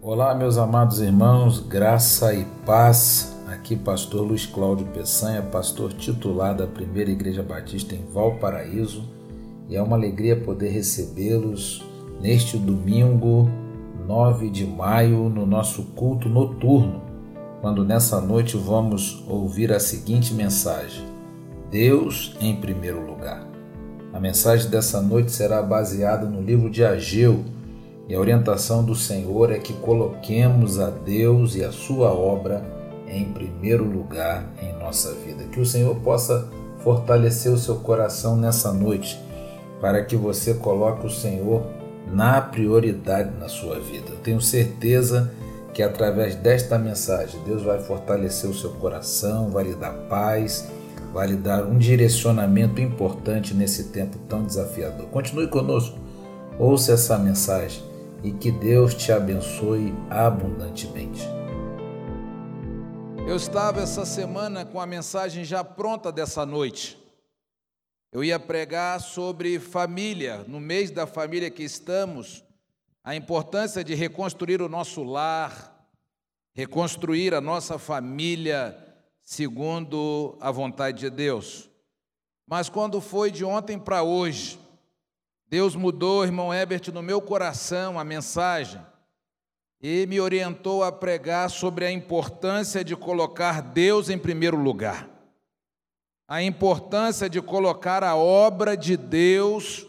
Olá, meus amados irmãos, graça e paz. Aqui, Pastor Luiz Cláudio Peçanha, pastor titular da Primeira Igreja Batista em Valparaíso, e é uma alegria poder recebê-los neste domingo, 9 de maio, no nosso culto noturno, quando nessa noite vamos ouvir a seguinte mensagem: Deus em primeiro lugar. A mensagem dessa noite será baseada no livro de Ageu e a orientação do Senhor é que coloquemos a Deus e a Sua obra em primeiro lugar em nossa vida. Que o Senhor possa fortalecer o seu coração nessa noite, para que você coloque o Senhor na prioridade na sua vida. Eu tenho certeza que através desta mensagem Deus vai fortalecer o seu coração, vai lhe dar paz, vai lhe dar um direcionamento importante nesse tempo tão desafiador. Continue conosco, ouça essa mensagem e que Deus te abençoe abundantemente. Eu estava essa semana com a mensagem já pronta dessa noite. Eu ia pregar sobre família, no mês da família que estamos, a importância de reconstruir o nosso lar, reconstruir a nossa família segundo a vontade de Deus. Mas quando foi de ontem para hoje, Deus mudou, irmão Ebert, no meu coração a mensagem e me orientou a pregar sobre a importância de colocar Deus em primeiro lugar. A importância de colocar a obra de Deus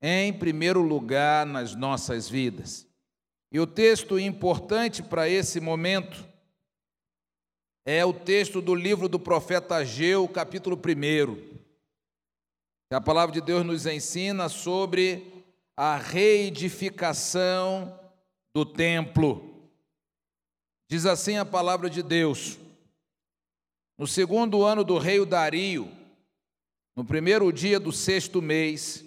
em primeiro lugar nas nossas vidas. E o texto importante para esse momento é o texto do livro do profeta Ageu, capítulo 1. A palavra de Deus nos ensina sobre a reedificação do templo. Diz assim a palavra de Deus: No segundo ano do rei Dario, no primeiro dia do sexto mês,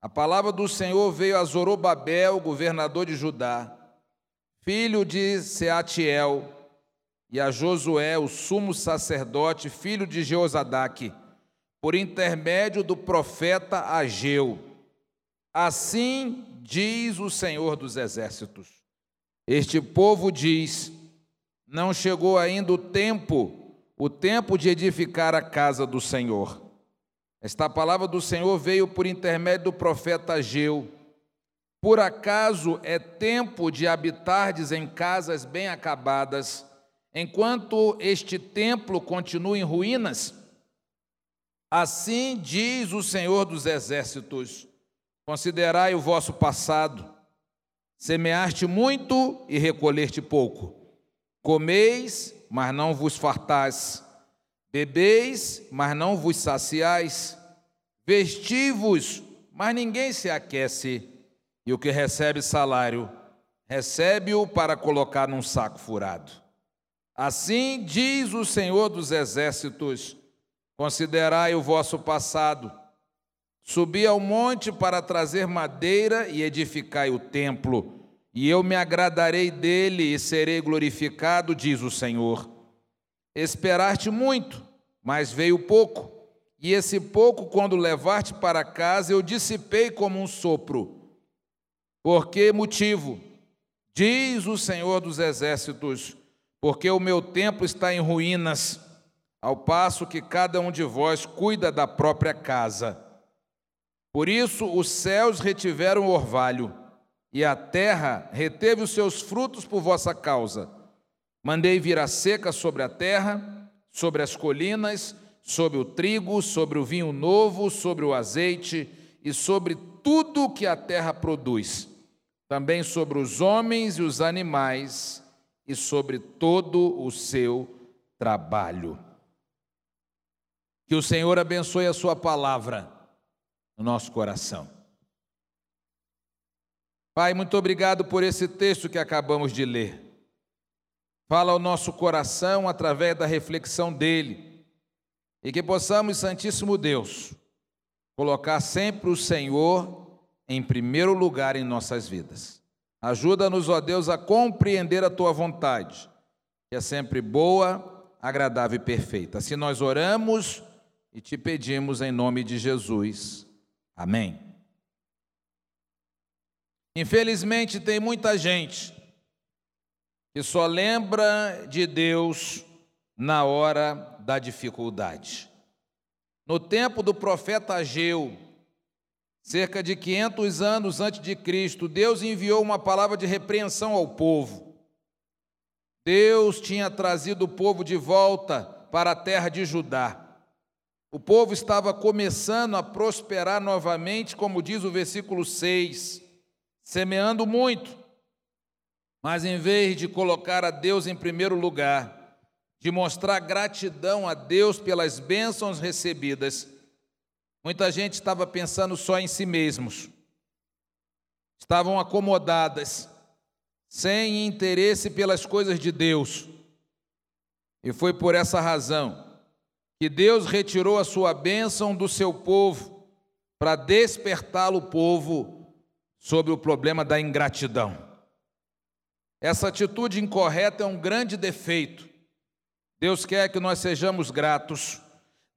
a palavra do Senhor veio a Zorobabel, governador de Judá, filho de Seatiel, e a Josué, o sumo sacerdote, filho de Jeozadaque por intermédio do profeta Ageu. Assim diz o Senhor dos Exércitos. Este povo diz: Não chegou ainda o tempo, o tempo de edificar a casa do Senhor. Esta palavra do Senhor veio por intermédio do profeta Ageu. Por acaso é tempo de habitardes em casas bem acabadas, enquanto este templo continua em ruínas? Assim diz o Senhor dos Exércitos: Considerai o vosso passado. Semeaste muito e recolheste pouco. Comeis, mas não vos fartais. Bebeis, mas não vos saciais. Vestivos, mas ninguém se aquece. E o que recebe salário, recebe-o para colocar num saco furado. Assim diz o Senhor dos Exércitos: Considerai o vosso passado. Subi ao monte para trazer madeira e edificai o templo, e eu me agradarei dele e serei glorificado, diz o Senhor. Esperaste muito, mas veio pouco, e esse pouco, quando levaste para casa, eu dissipei como um sopro. Por que motivo? Diz o Senhor dos Exércitos, porque o meu templo está em ruínas ao passo que cada um de vós cuida da própria casa. Por isso os céus retiveram o orvalho, e a terra reteve os seus frutos por vossa causa. Mandei vir a seca sobre a terra, sobre as colinas, sobre o trigo, sobre o vinho novo, sobre o azeite e sobre tudo que a terra produz, também sobre os homens e os animais e sobre todo o seu trabalho. Que o Senhor abençoe a Sua palavra no nosso coração. Pai, muito obrigado por esse texto que acabamos de ler. Fala ao nosso coração através da reflexão dele. E que possamos, Santíssimo Deus, colocar sempre o Senhor em primeiro lugar em nossas vidas. Ajuda-nos, ó Deus, a compreender a tua vontade, que é sempre boa, agradável e perfeita. Assim nós oramos e te pedimos em nome de Jesus. Amém. Infelizmente, tem muita gente que só lembra de Deus na hora da dificuldade. No tempo do profeta Ageu, cerca de 500 anos antes de Cristo, Deus enviou uma palavra de repreensão ao povo. Deus tinha trazido o povo de volta para a terra de Judá. O povo estava começando a prosperar novamente, como diz o versículo 6, semeando muito. Mas em vez de colocar a Deus em primeiro lugar, de mostrar gratidão a Deus pelas bênçãos recebidas, muita gente estava pensando só em si mesmos. Estavam acomodadas, sem interesse pelas coisas de Deus. E foi por essa razão que Deus retirou a sua bênção do seu povo para despertá-lo o povo sobre o problema da ingratidão. Essa atitude incorreta é um grande defeito. Deus quer que nós sejamos gratos.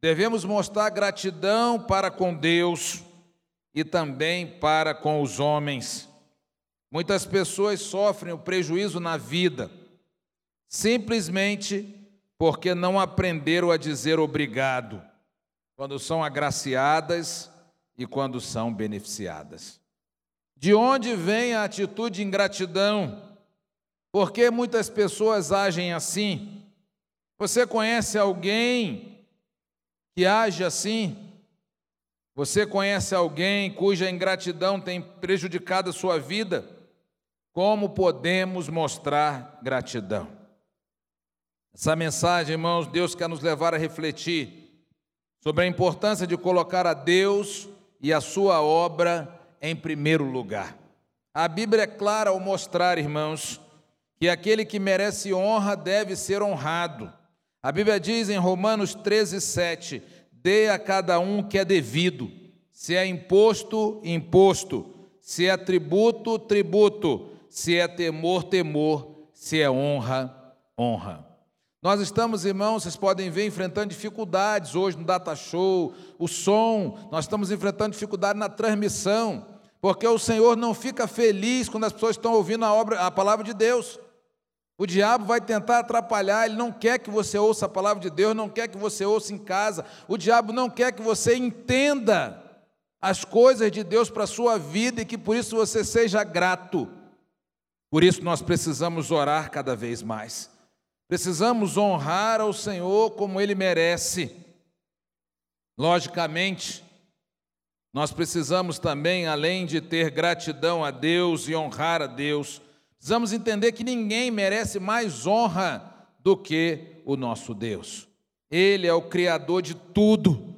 Devemos mostrar gratidão para com Deus e também para com os homens. Muitas pessoas sofrem o prejuízo na vida simplesmente porque não aprenderam a dizer obrigado quando são agraciadas e quando são beneficiadas. De onde vem a atitude de ingratidão? Por que muitas pessoas agem assim? Você conhece alguém que age assim? Você conhece alguém cuja ingratidão tem prejudicado a sua vida? Como podemos mostrar gratidão? Essa mensagem, irmãos, Deus quer nos levar a refletir sobre a importância de colocar a Deus e a sua obra em primeiro lugar. A Bíblia é clara ao mostrar, irmãos, que aquele que merece honra deve ser honrado. A Bíblia diz em Romanos 13, 7: dê a cada um o que é devido, se é imposto, imposto, se é tributo, tributo, se é temor, temor, se é honra, honra. Nós estamos, irmãos, vocês podem ver, enfrentando dificuldades hoje no data show, o som, nós estamos enfrentando dificuldade na transmissão, porque o Senhor não fica feliz quando as pessoas estão ouvindo a obra, a palavra de Deus. O diabo vai tentar atrapalhar, ele não quer que você ouça a palavra de Deus, não quer que você ouça em casa. O diabo não quer que você entenda as coisas de Deus para a sua vida e que por isso você seja grato. Por isso nós precisamos orar cada vez mais. Precisamos honrar ao Senhor como ele merece. Logicamente, nós precisamos também, além de ter gratidão a Deus e honrar a Deus, precisamos entender que ninguém merece mais honra do que o nosso Deus. Ele é o Criador de tudo.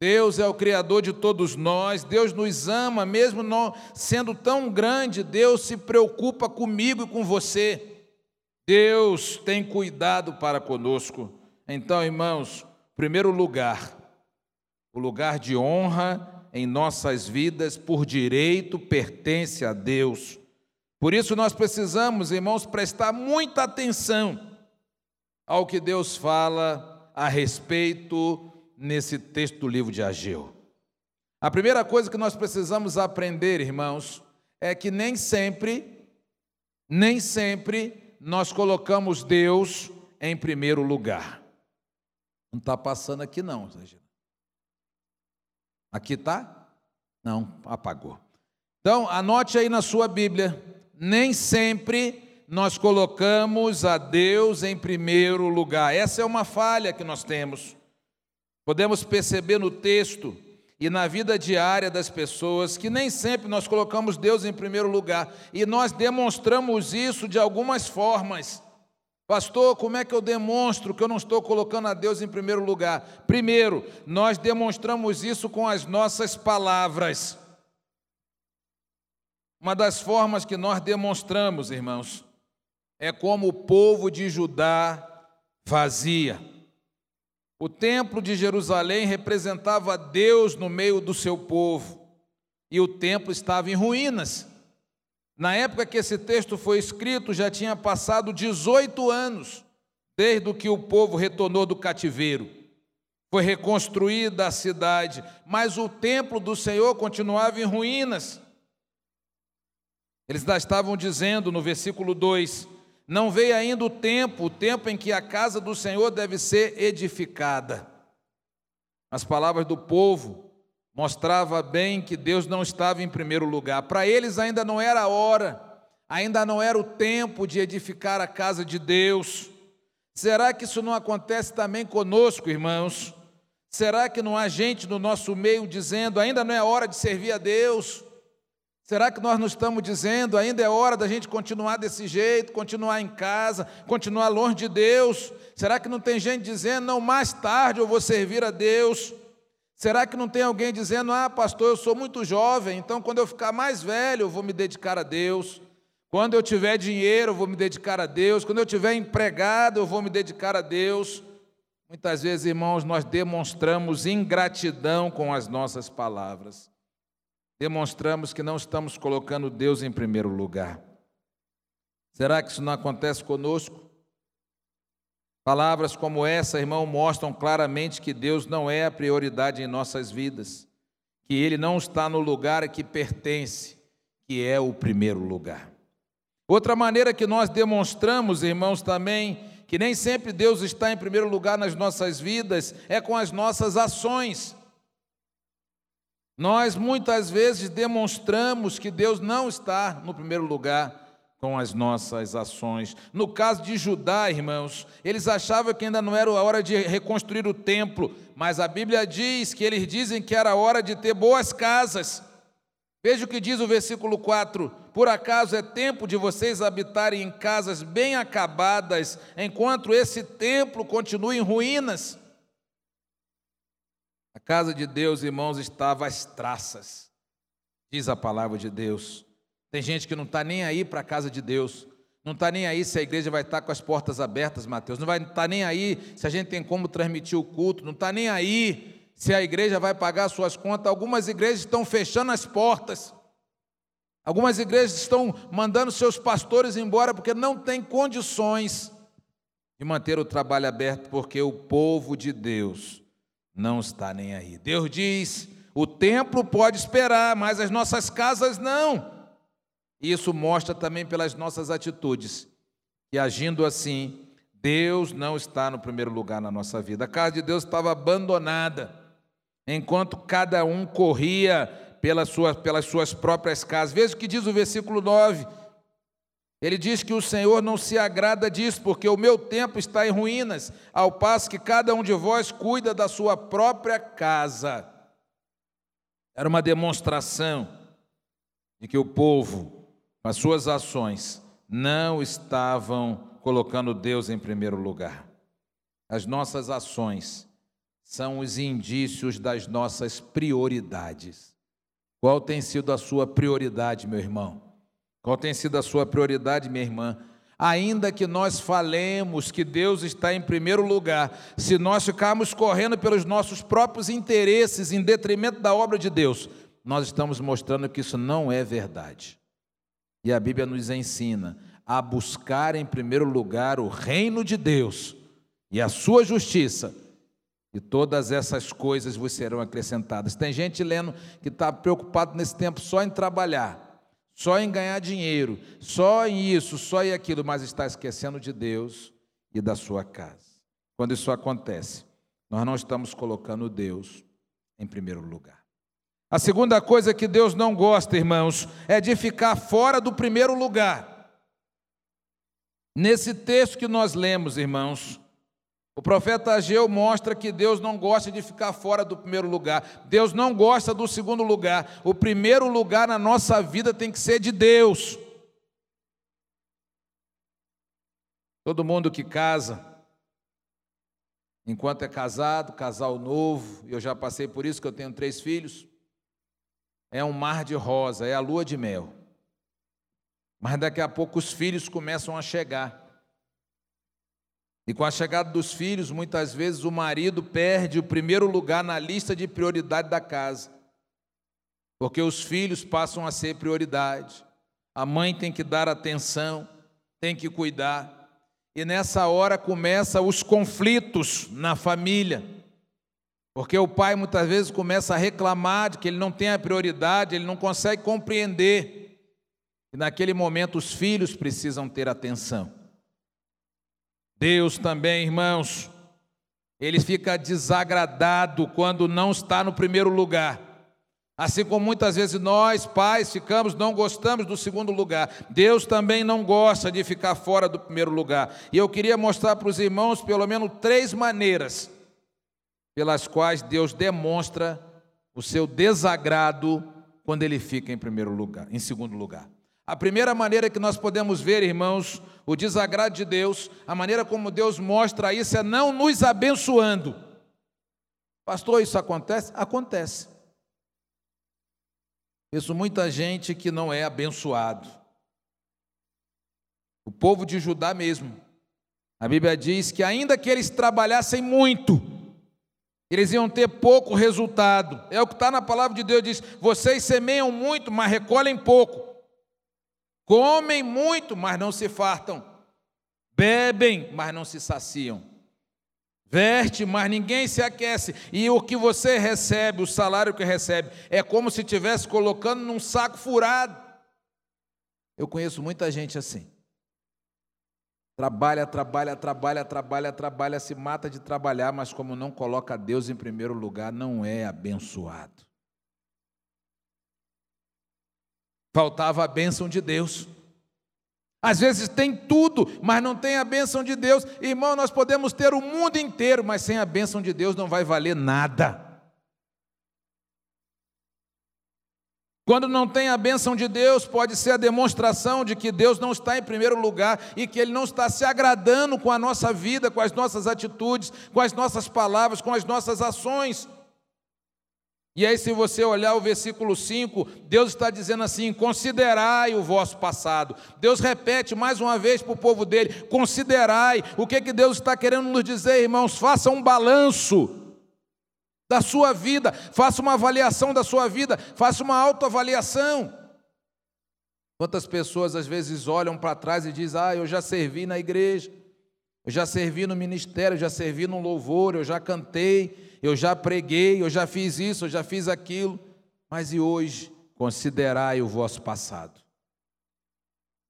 Deus é o Criador de todos nós. Deus nos ama, mesmo não sendo tão grande, Deus se preocupa comigo e com você. Deus tem cuidado para conosco. Então, irmãos, primeiro lugar, o lugar de honra em nossas vidas por direito pertence a Deus. Por isso nós precisamos, irmãos, prestar muita atenção ao que Deus fala a respeito nesse texto do livro de Ageu. A primeira coisa que nós precisamos aprender, irmãos, é que nem sempre, nem sempre nós colocamos Deus em primeiro lugar. Não está passando aqui, não, Regina. Aqui está? Não, apagou. Então, anote aí na sua Bíblia: nem sempre nós colocamos a Deus em primeiro lugar. Essa é uma falha que nós temos. Podemos perceber no texto e na vida diária das pessoas que nem sempre nós colocamos Deus em primeiro lugar e nós demonstramos isso de algumas formas. Pastor, como é que eu demonstro que eu não estou colocando a Deus em primeiro lugar? Primeiro, nós demonstramos isso com as nossas palavras. Uma das formas que nós demonstramos, irmãos, é como o povo de Judá fazia. O templo de Jerusalém representava Deus no meio do seu povo, e o templo estava em ruínas. Na época que esse texto foi escrito, já tinha passado 18 anos desde que o povo retornou do cativeiro. Foi reconstruída a cidade, mas o templo do Senhor continuava em ruínas. Eles estavam dizendo no versículo 2: Não veio ainda o tempo, o tempo em que a casa do Senhor deve ser edificada. As palavras do povo mostrava bem que Deus não estava em primeiro lugar. Para eles ainda não era a hora, ainda não era o tempo de edificar a casa de Deus. Será que isso não acontece também conosco, irmãos? Será que não há gente no nosso meio dizendo ainda não é hora de servir a Deus? Será que nós não estamos dizendo, ainda é hora da gente continuar desse jeito, continuar em casa, continuar longe de Deus? Será que não tem gente dizendo, não, mais tarde eu vou servir a Deus? Será que não tem alguém dizendo, ah, pastor, eu sou muito jovem, então quando eu ficar mais velho eu vou me dedicar a Deus? Quando eu tiver dinheiro eu vou me dedicar a Deus? Quando eu tiver empregado eu vou me dedicar a Deus? Muitas vezes, irmãos, nós demonstramos ingratidão com as nossas palavras demonstramos que não estamos colocando Deus em primeiro lugar. Será que isso não acontece conosco? Palavras como essa, irmão, mostram claramente que Deus não é a prioridade em nossas vidas, que Ele não está no lugar que pertence, que é o primeiro lugar. Outra maneira que nós demonstramos, irmãos, também, que nem sempre Deus está em primeiro lugar nas nossas vidas, é com as nossas ações. Nós muitas vezes demonstramos que Deus não está no primeiro lugar com as nossas ações. No caso de Judá, irmãos, eles achavam que ainda não era a hora de reconstruir o templo, mas a Bíblia diz que eles dizem que era a hora de ter boas casas. Veja o que diz o versículo 4: Por acaso é tempo de vocês habitarem em casas bem acabadas, enquanto esse templo continua em ruínas? A casa de Deus, irmãos, estava às traças, diz a palavra de Deus. Tem gente que não está nem aí para a casa de Deus, não está nem aí se a igreja vai estar tá com as portas abertas, Mateus, não vai estar tá nem aí se a gente tem como transmitir o culto, não está nem aí se a igreja vai pagar suas contas. Algumas igrejas estão fechando as portas, algumas igrejas estão mandando seus pastores embora porque não tem condições de manter o trabalho aberto, porque o povo de Deus não está nem aí. Deus diz: o templo pode esperar, mas as nossas casas não. Isso mostra também pelas nossas atitudes, que agindo assim, Deus não está no primeiro lugar na nossa vida. A casa de Deus estava abandonada, enquanto cada um corria pelas suas, pelas suas próprias casas. Veja o que diz o versículo 9 ele diz que o Senhor não se agrada disso, porque o meu tempo está em ruínas, ao passo que cada um de vós cuida da sua própria casa. Era uma demonstração de que o povo, com as suas ações, não estavam colocando Deus em primeiro lugar. As nossas ações são os indícios das nossas prioridades. Qual tem sido a sua prioridade, meu irmão? Qual tem sido a sua prioridade, minha irmã? Ainda que nós falemos que Deus está em primeiro lugar, se nós ficarmos correndo pelos nossos próprios interesses em detrimento da obra de Deus, nós estamos mostrando que isso não é verdade. E a Bíblia nos ensina a buscar em primeiro lugar o reino de Deus e a sua justiça, e todas essas coisas vos serão acrescentadas. Tem gente lendo que está preocupado nesse tempo só em trabalhar só em ganhar dinheiro, só em isso, só em aquilo, mas está esquecendo de Deus e da sua casa. Quando isso acontece, nós não estamos colocando Deus em primeiro lugar. A segunda coisa que Deus não gosta, irmãos, é de ficar fora do primeiro lugar. Nesse texto que nós lemos, irmãos, o profeta Ageu mostra que Deus não gosta de ficar fora do primeiro lugar. Deus não gosta do segundo lugar. O primeiro lugar na nossa vida tem que ser de Deus. Todo mundo que casa, enquanto é casado, casal novo, eu já passei por isso que eu tenho três filhos, é um mar de rosa, é a lua de mel. Mas daqui a pouco os filhos começam a chegar. E com a chegada dos filhos, muitas vezes o marido perde o primeiro lugar na lista de prioridade da casa, porque os filhos passam a ser prioridade. A mãe tem que dar atenção, tem que cuidar. E nessa hora começam os conflitos na família. Porque o pai muitas vezes começa a reclamar de que ele não tem a prioridade, ele não consegue compreender. E naquele momento os filhos precisam ter atenção. Deus também, irmãos, ele fica desagradado quando não está no primeiro lugar. Assim como muitas vezes nós, pais, ficamos, não gostamos do segundo lugar. Deus também não gosta de ficar fora do primeiro lugar. E eu queria mostrar para os irmãos pelo menos três maneiras pelas quais Deus demonstra o seu desagrado quando ele fica em primeiro lugar, em segundo lugar. A primeira maneira que nós podemos ver, irmãos, o desagrado de Deus, a maneira como Deus mostra isso é não nos abençoando. Pastor, isso acontece? Acontece. Isso muita gente que não é abençoado. O povo de Judá mesmo. A Bíblia diz que ainda que eles trabalhassem muito, eles iam ter pouco resultado. É o que está na palavra de Deus, diz: vocês semeiam muito, mas recolhem pouco. Comem muito, mas não se fartam. Bebem, mas não se saciam. Veste, mas ninguém se aquece. E o que você recebe, o salário que recebe, é como se estivesse colocando num saco furado. Eu conheço muita gente assim. Trabalha, trabalha, trabalha, trabalha, trabalha, se mata de trabalhar, mas como não coloca Deus em primeiro lugar, não é abençoado. Faltava a bênção de Deus. Às vezes tem tudo, mas não tem a bênção de Deus. Irmão, nós podemos ter o mundo inteiro, mas sem a bênção de Deus não vai valer nada. Quando não tem a bênção de Deus, pode ser a demonstração de que Deus não está em primeiro lugar e que Ele não está se agradando com a nossa vida, com as nossas atitudes, com as nossas palavras, com as nossas ações. E aí, se você olhar o versículo 5, Deus está dizendo assim: considerai o vosso passado. Deus repete mais uma vez para o povo dele: considerai. O que, que Deus está querendo nos dizer, irmãos? Faça um balanço da sua vida, faça uma avaliação da sua vida, faça uma autoavaliação. Quantas pessoas às vezes olham para trás e dizem: Ah, eu já servi na igreja, eu já servi no ministério, eu já servi no louvor, eu já cantei eu já preguei, eu já fiz isso, eu já fiz aquilo, mas e hoje? Considerai o vosso passado.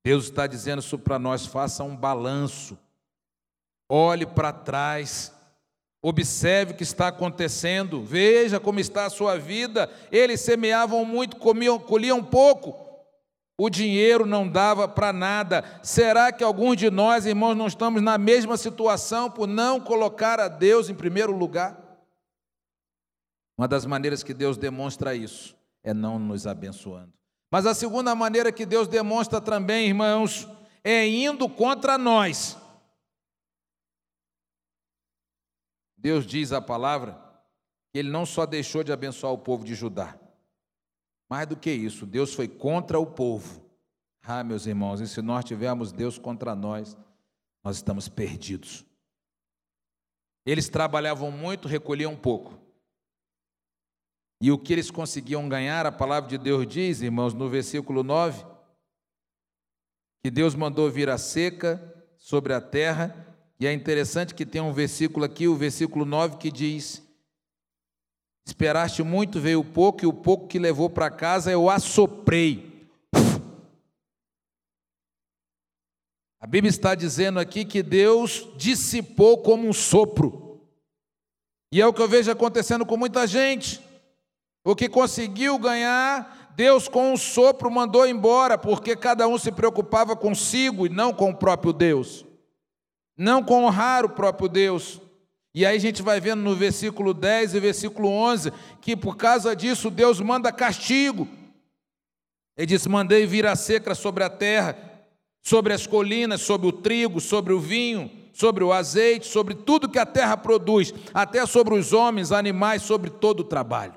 Deus está dizendo isso para nós, faça um balanço, olhe para trás, observe o que está acontecendo, veja como está a sua vida. Eles semeavam muito, comiam, colhiam pouco, o dinheiro não dava para nada. Será que alguns de nós, irmãos, não estamos na mesma situação por não colocar a Deus em primeiro lugar? Uma das maneiras que Deus demonstra isso é não nos abençoando. Mas a segunda maneira que Deus demonstra também, irmãos, é indo contra nós. Deus diz a palavra que ele não só deixou de abençoar o povo de Judá, mais do que isso, Deus foi contra o povo. Ah, meus irmãos, e se nós tivermos Deus contra nós, nós estamos perdidos. Eles trabalhavam muito, recolhiam pouco. E o que eles conseguiam ganhar, a palavra de Deus diz, irmãos, no versículo 9, que Deus mandou vir a seca sobre a terra, e é interessante que tem um versículo aqui, o versículo 9, que diz: Esperaste muito, veio pouco, e o pouco que levou para casa eu assoprei. A Bíblia está dizendo aqui que Deus dissipou como um sopro. E é o que eu vejo acontecendo com muita gente. O que conseguiu ganhar, Deus com um sopro mandou embora, porque cada um se preocupava consigo e não com o próprio Deus, não com honrar o próprio Deus. E aí a gente vai vendo no versículo 10 e versículo 11 que por causa disso Deus manda castigo. Ele diz: Mandei vir a seca sobre a terra, sobre as colinas, sobre o trigo, sobre o vinho, sobre o azeite, sobre tudo que a terra produz, até sobre os homens, animais, sobre todo o trabalho.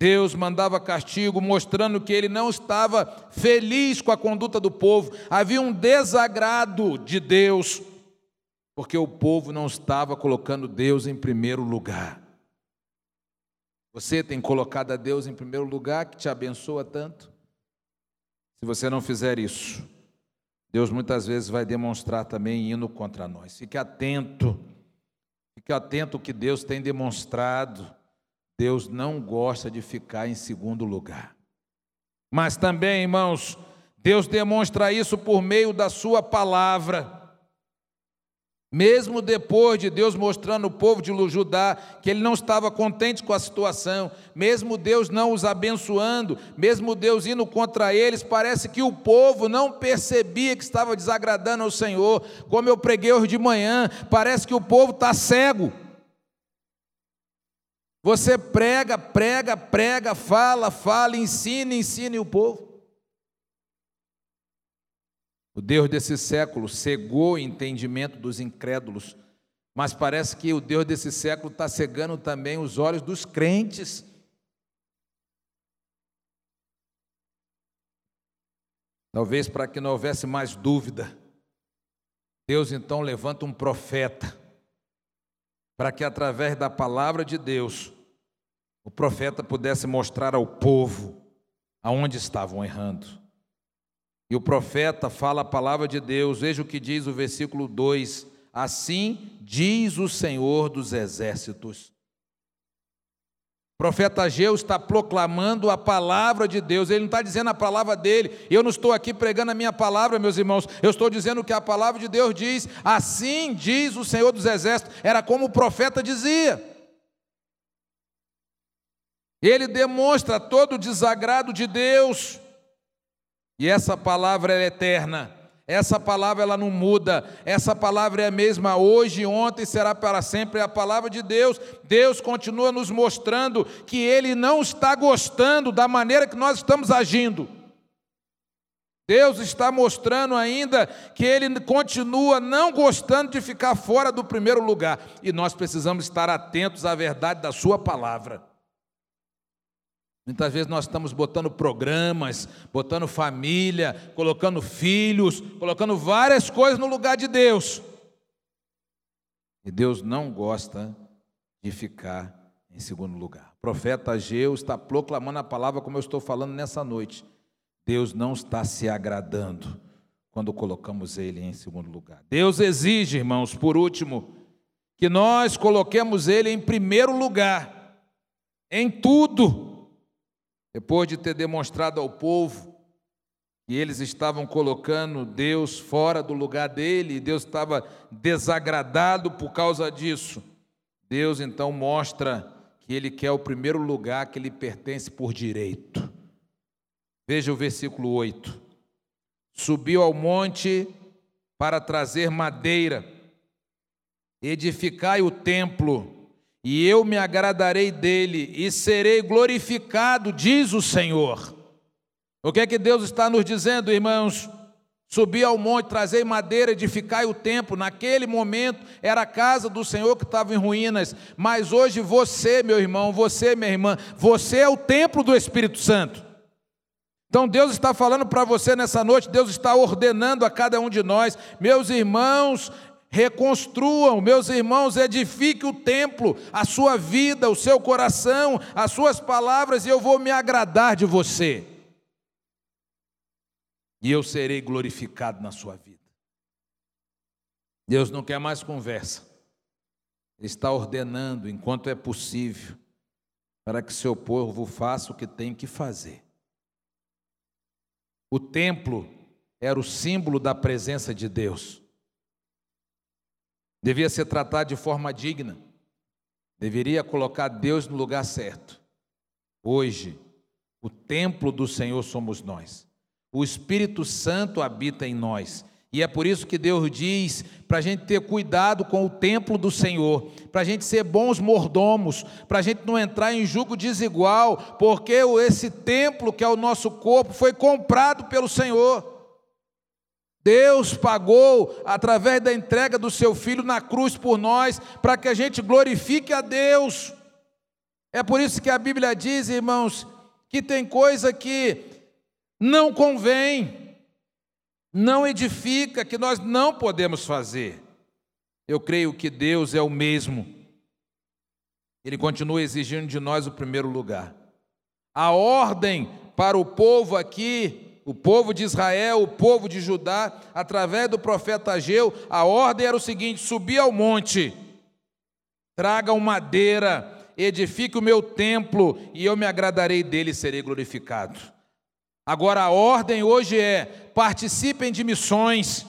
Deus mandava castigo, mostrando que ele não estava feliz com a conduta do povo, havia um desagrado de Deus, porque o povo não estava colocando Deus em primeiro lugar. Você tem colocado a Deus em primeiro lugar, que te abençoa tanto? Se você não fizer isso, Deus muitas vezes vai demonstrar também indo contra nós. Fique atento, fique atento ao que Deus tem demonstrado Deus não gosta de ficar em segundo lugar. Mas também, irmãos, Deus demonstra isso por meio da Sua palavra. Mesmo depois de Deus mostrando o povo de Judá que ele não estava contente com a situação, mesmo Deus não os abençoando, mesmo Deus indo contra eles, parece que o povo não percebia que estava desagradando ao Senhor. Como eu preguei hoje de manhã, parece que o povo está cego. Você prega, prega, prega, fala, fala, ensina, ensina o povo. O Deus desse século cegou o entendimento dos incrédulos, mas parece que o Deus desse século está cegando também os olhos dos crentes. Talvez para que não houvesse mais dúvida, Deus então levanta um profeta, para que através da palavra de Deus, o profeta pudesse mostrar ao povo aonde estavam errando. E o profeta fala a palavra de Deus, veja o que diz o versículo 2: Assim diz o Senhor dos exércitos. O profeta Ageu está proclamando a palavra de Deus, ele não está dizendo a palavra dele, eu não estou aqui pregando a minha palavra, meus irmãos, eu estou dizendo que a palavra de Deus diz, assim diz o Senhor dos Exércitos, era como o profeta dizia. Ele demonstra todo o desagrado de Deus, e essa palavra é eterna. Essa palavra ela não muda. Essa palavra é a mesma hoje, ontem será para sempre. É a palavra de Deus. Deus continua nos mostrando que ele não está gostando da maneira que nós estamos agindo. Deus está mostrando ainda que ele continua não gostando de ficar fora do primeiro lugar. E nós precisamos estar atentos à verdade da sua palavra. Muitas vezes nós estamos botando programas, botando família, colocando filhos, colocando várias coisas no lugar de Deus. E Deus não gosta de ficar em segundo lugar. O profeta Ageu está proclamando a palavra como eu estou falando nessa noite. Deus não está se agradando quando colocamos ele em segundo lugar. Deus exige, irmãos, por último, que nós coloquemos ele em primeiro lugar, em tudo. Depois de ter demonstrado ao povo que eles estavam colocando Deus fora do lugar dele, e Deus estava desagradado por causa disso, Deus então mostra que ele quer o primeiro lugar que lhe pertence por direito. Veja o versículo 8: Subiu ao monte para trazer madeira, edificai o templo, e eu me agradarei dele e serei glorificado, diz o Senhor. O que é que Deus está nos dizendo, irmãos? Subi ao monte, trazei madeira, edificai o templo. Naquele momento era a casa do Senhor que estava em ruínas, mas hoje você, meu irmão, você, minha irmã, você é o templo do Espírito Santo. Então Deus está falando para você nessa noite, Deus está ordenando a cada um de nós, meus irmãos, reconstruam, meus irmãos, edifique o templo, a sua vida, o seu coração, as suas palavras, e eu vou me agradar de você. E eu serei glorificado na sua vida. Deus não quer mais conversa. Ele está ordenando, enquanto é possível, para que seu povo faça o que tem que fazer. O templo era o símbolo da presença de Deus. Devia ser tratado de forma digna. Deveria colocar Deus no lugar certo. Hoje, o templo do Senhor somos nós. O Espírito Santo habita em nós. E é por isso que Deus diz para a gente ter cuidado com o templo do Senhor, para a gente ser bons mordomos, para a gente não entrar em julgo desigual, porque esse templo que é o nosso corpo foi comprado pelo Senhor. Deus pagou através da entrega do seu filho na cruz por nós, para que a gente glorifique a Deus. É por isso que a Bíblia diz, irmãos, que tem coisa que não convém, não edifica, que nós não podemos fazer. Eu creio que Deus é o mesmo. Ele continua exigindo de nós o primeiro lugar. A ordem para o povo aqui o povo de Israel, o povo de Judá, através do profeta Ageu, a ordem era o seguinte: subi ao monte, tragam madeira, edifique o meu templo, e eu me agradarei dele e serei glorificado. Agora a ordem hoje é: participem de missões,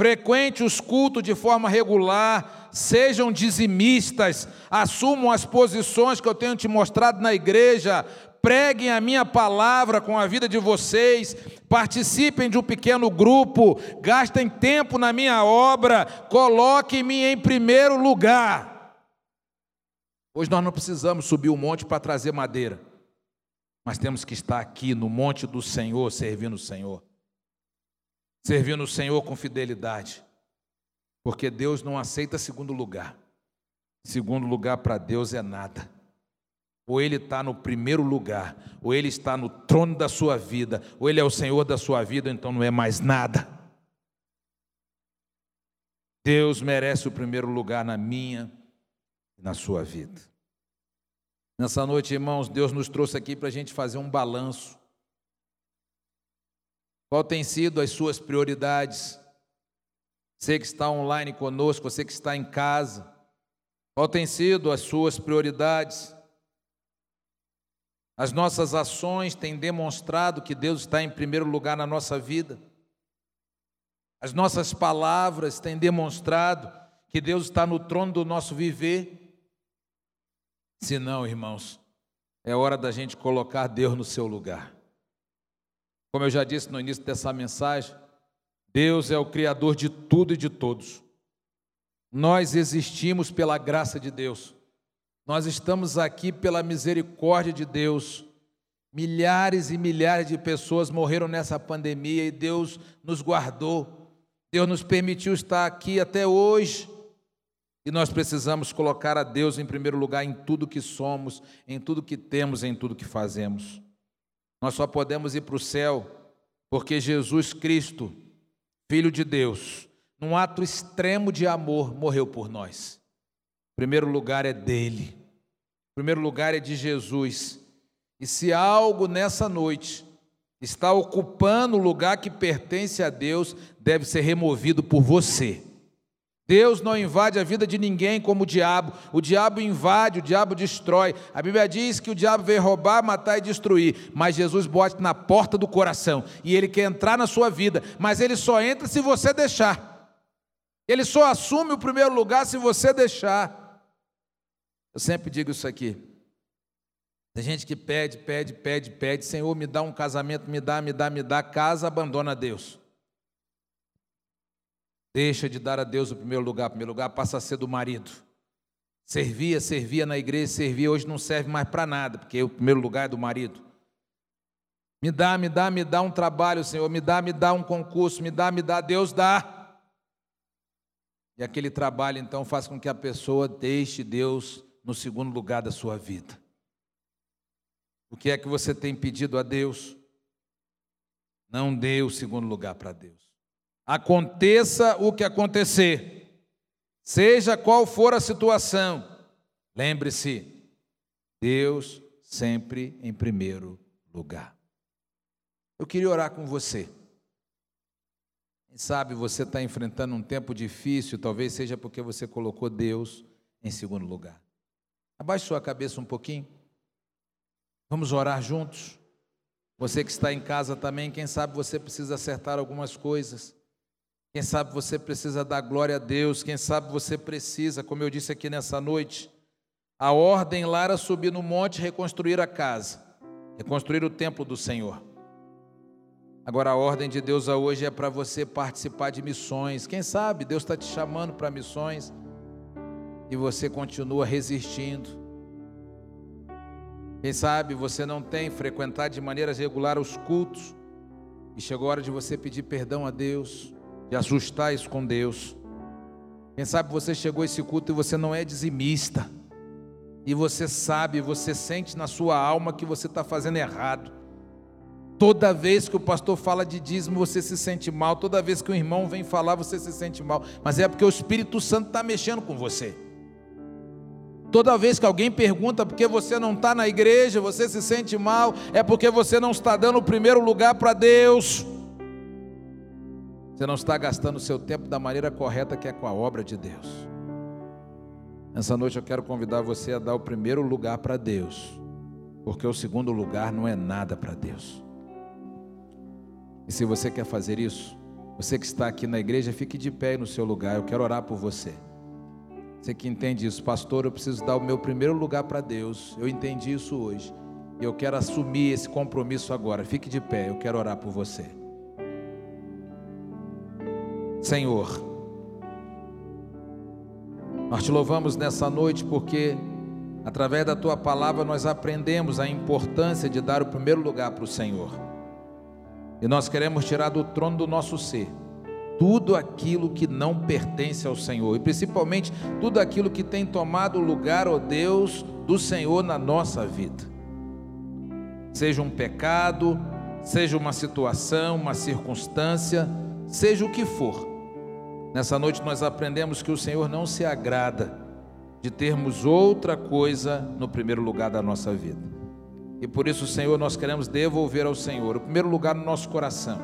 frequente os cultos de forma regular, sejam dizimistas, assumam as posições que eu tenho te mostrado na igreja, preguem a minha palavra com a vida de vocês, participem de um pequeno grupo, gastem tempo na minha obra, coloquem-me em primeiro lugar. Hoje nós não precisamos subir o monte para trazer madeira, mas temos que estar aqui no monte do Senhor, servindo o Senhor. Servindo o Senhor com fidelidade, porque Deus não aceita segundo lugar. Segundo lugar para Deus é nada. Ou Ele está no primeiro lugar, ou Ele está no trono da sua vida, ou Ele é o Senhor da sua vida, então não é mais nada. Deus merece o primeiro lugar na minha e na sua vida. Nessa noite, irmãos, Deus nos trouxe aqui para a gente fazer um balanço. Qual tem sido as suas prioridades? Você que está online conosco, você que está em casa, qual tem sido as suas prioridades? As nossas ações têm demonstrado que Deus está em primeiro lugar na nossa vida. As nossas palavras têm demonstrado que Deus está no trono do nosso viver. Se não, irmãos, é hora da gente colocar Deus no seu lugar. Como eu já disse no início dessa mensagem, Deus é o Criador de tudo e de todos. Nós existimos pela graça de Deus. Nós estamos aqui pela misericórdia de Deus. Milhares e milhares de pessoas morreram nessa pandemia e Deus nos guardou. Deus nos permitiu estar aqui até hoje. E nós precisamos colocar a Deus em primeiro lugar em tudo que somos, em tudo que temos, em tudo que fazemos. Nós só podemos ir para o céu porque Jesus Cristo, Filho de Deus, num ato extremo de amor, morreu por nós. Primeiro lugar é dele primeiro lugar é de Jesus. E se algo nessa noite está ocupando o lugar que pertence a Deus, deve ser removido por você. Deus não invade a vida de ninguém como o diabo. O diabo invade, o diabo destrói. A Bíblia diz que o diabo veio roubar, matar e destruir, mas Jesus bota na porta do coração e ele quer entrar na sua vida, mas ele só entra se você deixar. Ele só assume o primeiro lugar se você deixar. Eu sempre digo isso aqui. Tem gente que pede, pede, pede, pede, Senhor, me dá um casamento, me dá, me dá, me dá, casa, abandona Deus. Deixa de dar a Deus o primeiro lugar, o primeiro lugar passa a ser do marido. Servia, servia na igreja, servia, hoje não serve mais para nada, porque o primeiro lugar é do marido. Me dá, me dá, me dá um trabalho, Senhor, me dá, me dá um concurso, me dá, me dá, Deus dá. E aquele trabalho então faz com que a pessoa deixe Deus no segundo lugar da sua vida. O que é que você tem pedido a Deus? Não dê o segundo lugar para Deus. Aconteça o que acontecer, seja qual for a situação, lembre-se, Deus sempre em primeiro lugar. Eu queria orar com você. Quem sabe você está enfrentando um tempo difícil, talvez seja porque você colocou Deus em segundo lugar. Abaixe sua cabeça um pouquinho. Vamos orar juntos. Você que está em casa também, quem sabe você precisa acertar algumas coisas. Quem sabe você precisa dar glória a Deus. Quem sabe você precisa, como eu disse aqui nessa noite, a ordem lá era subir no monte e reconstruir a casa, reconstruir o templo do Senhor. Agora a ordem de Deus hoje é para você participar de missões. Quem sabe Deus está te chamando para missões e você continua resistindo. Quem sabe você não tem frequentado de maneira regular os cultos e chegou a hora de você pedir perdão a Deus, de ajustar isso com Deus. Quem sabe você chegou a esse culto e você não é dizimista, e você sabe, você sente na sua alma que você está fazendo errado. Toda vez que o pastor fala de dízimo, você se sente mal. Toda vez que o irmão vem falar, você se sente mal. Mas é porque o Espírito Santo está mexendo com você. Toda vez que alguém pergunta por que você não está na igreja, você se sente mal, é porque você não está dando o primeiro lugar para Deus. Você não está gastando o seu tempo da maneira correta que é com a obra de Deus. Nessa noite eu quero convidar você a dar o primeiro lugar para Deus, porque o segundo lugar não é nada para Deus. E se você quer fazer isso, Você que está aqui na igreja, fique de pé no seu lugar. Eu quero orar por você. Você que entende isso, pastor, eu preciso dar o meu primeiro lugar para Deus. Eu entendi isso hoje. E eu quero assumir esse compromisso agora. Fique de pé, eu quero orar por você. Senhor, nós te louvamos nessa noite porque, através da tua palavra, nós aprendemos a importância de dar o primeiro lugar para o Senhor. E nós queremos tirar do trono do nosso ser tudo aquilo que não pertence ao Senhor, e principalmente tudo aquilo que tem tomado lugar, ó Deus, do Senhor na nossa vida. Seja um pecado, seja uma situação, uma circunstância, seja o que for. Nessa noite nós aprendemos que o Senhor não se agrada de termos outra coisa no primeiro lugar da nossa vida. E por isso, Senhor, nós queremos devolver ao Senhor o primeiro lugar no nosso coração,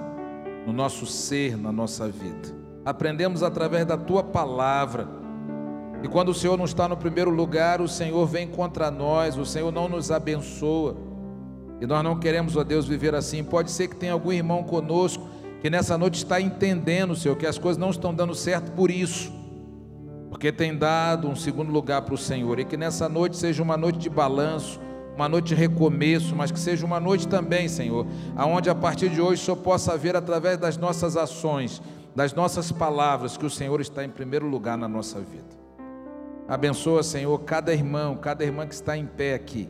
no nosso ser, na nossa vida. Aprendemos através da tua palavra. E quando o Senhor não está no primeiro lugar, o Senhor vem contra nós, o Senhor não nos abençoa. E nós não queremos, ó Deus, viver assim. Pode ser que tenha algum irmão conosco que nessa noite está entendendo, Senhor, que as coisas não estão dando certo por isso, porque tem dado um segundo lugar para o Senhor, e que nessa noite seja uma noite de balanço, uma noite de recomeço, mas que seja uma noite também, Senhor, aonde a partir de hoje o Senhor possa ver através das nossas ações, das nossas palavras, que o Senhor está em primeiro lugar na nossa vida. Abençoa, Senhor, cada irmão, cada irmã que está em pé aqui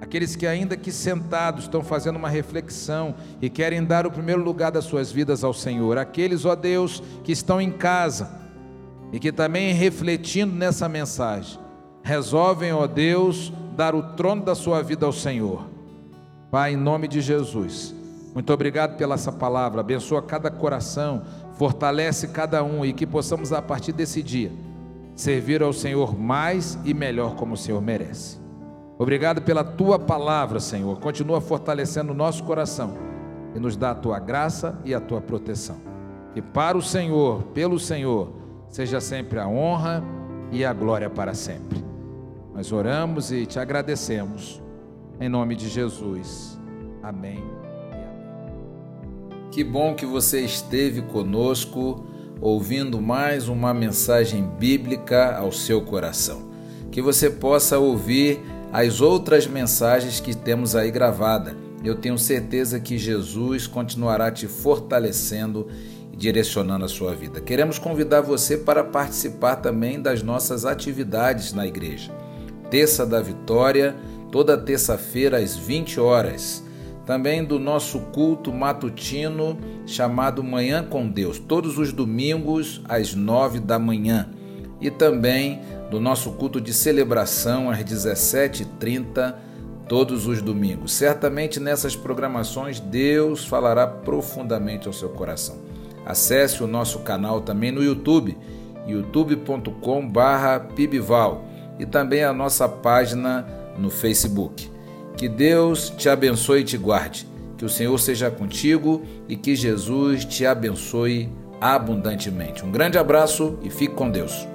Aqueles que ainda que sentados estão fazendo uma reflexão e querem dar o primeiro lugar das suas vidas ao Senhor. Aqueles, ó Deus, que estão em casa e que também refletindo nessa mensagem, resolvem, ó Deus, dar o trono da sua vida ao Senhor. Pai, em nome de Jesus, muito obrigado pela essa palavra. Abençoa cada coração, fortalece cada um e que possamos a partir desse dia servir ao Senhor mais e melhor como o Senhor merece. Obrigado pela tua palavra, Senhor. Continua fortalecendo o nosso coração e nos dá a tua graça e a tua proteção. E para o Senhor, pelo Senhor, seja sempre a honra e a glória para sempre. Nós oramos e te agradecemos. Em nome de Jesus. Amém. Que bom que você esteve conosco, ouvindo mais uma mensagem bíblica ao seu coração. Que você possa ouvir as outras mensagens que temos aí gravada. Eu tenho certeza que Jesus continuará te fortalecendo e direcionando a sua vida. Queremos convidar você para participar também das nossas atividades na igreja. Terça da Vitória, toda terça-feira às 20 horas. Também do nosso culto matutino chamado Manhã com Deus, todos os domingos às 9 da manhã. E também do nosso culto de celebração às 17h30, todos os domingos. Certamente nessas programações Deus falará profundamente ao seu coração. Acesse o nosso canal também no YouTube, youtube.com/pibval e também a nossa página no Facebook. Que Deus te abençoe e te guarde. Que o Senhor seja contigo e que Jesus te abençoe abundantemente. Um grande abraço e fique com Deus.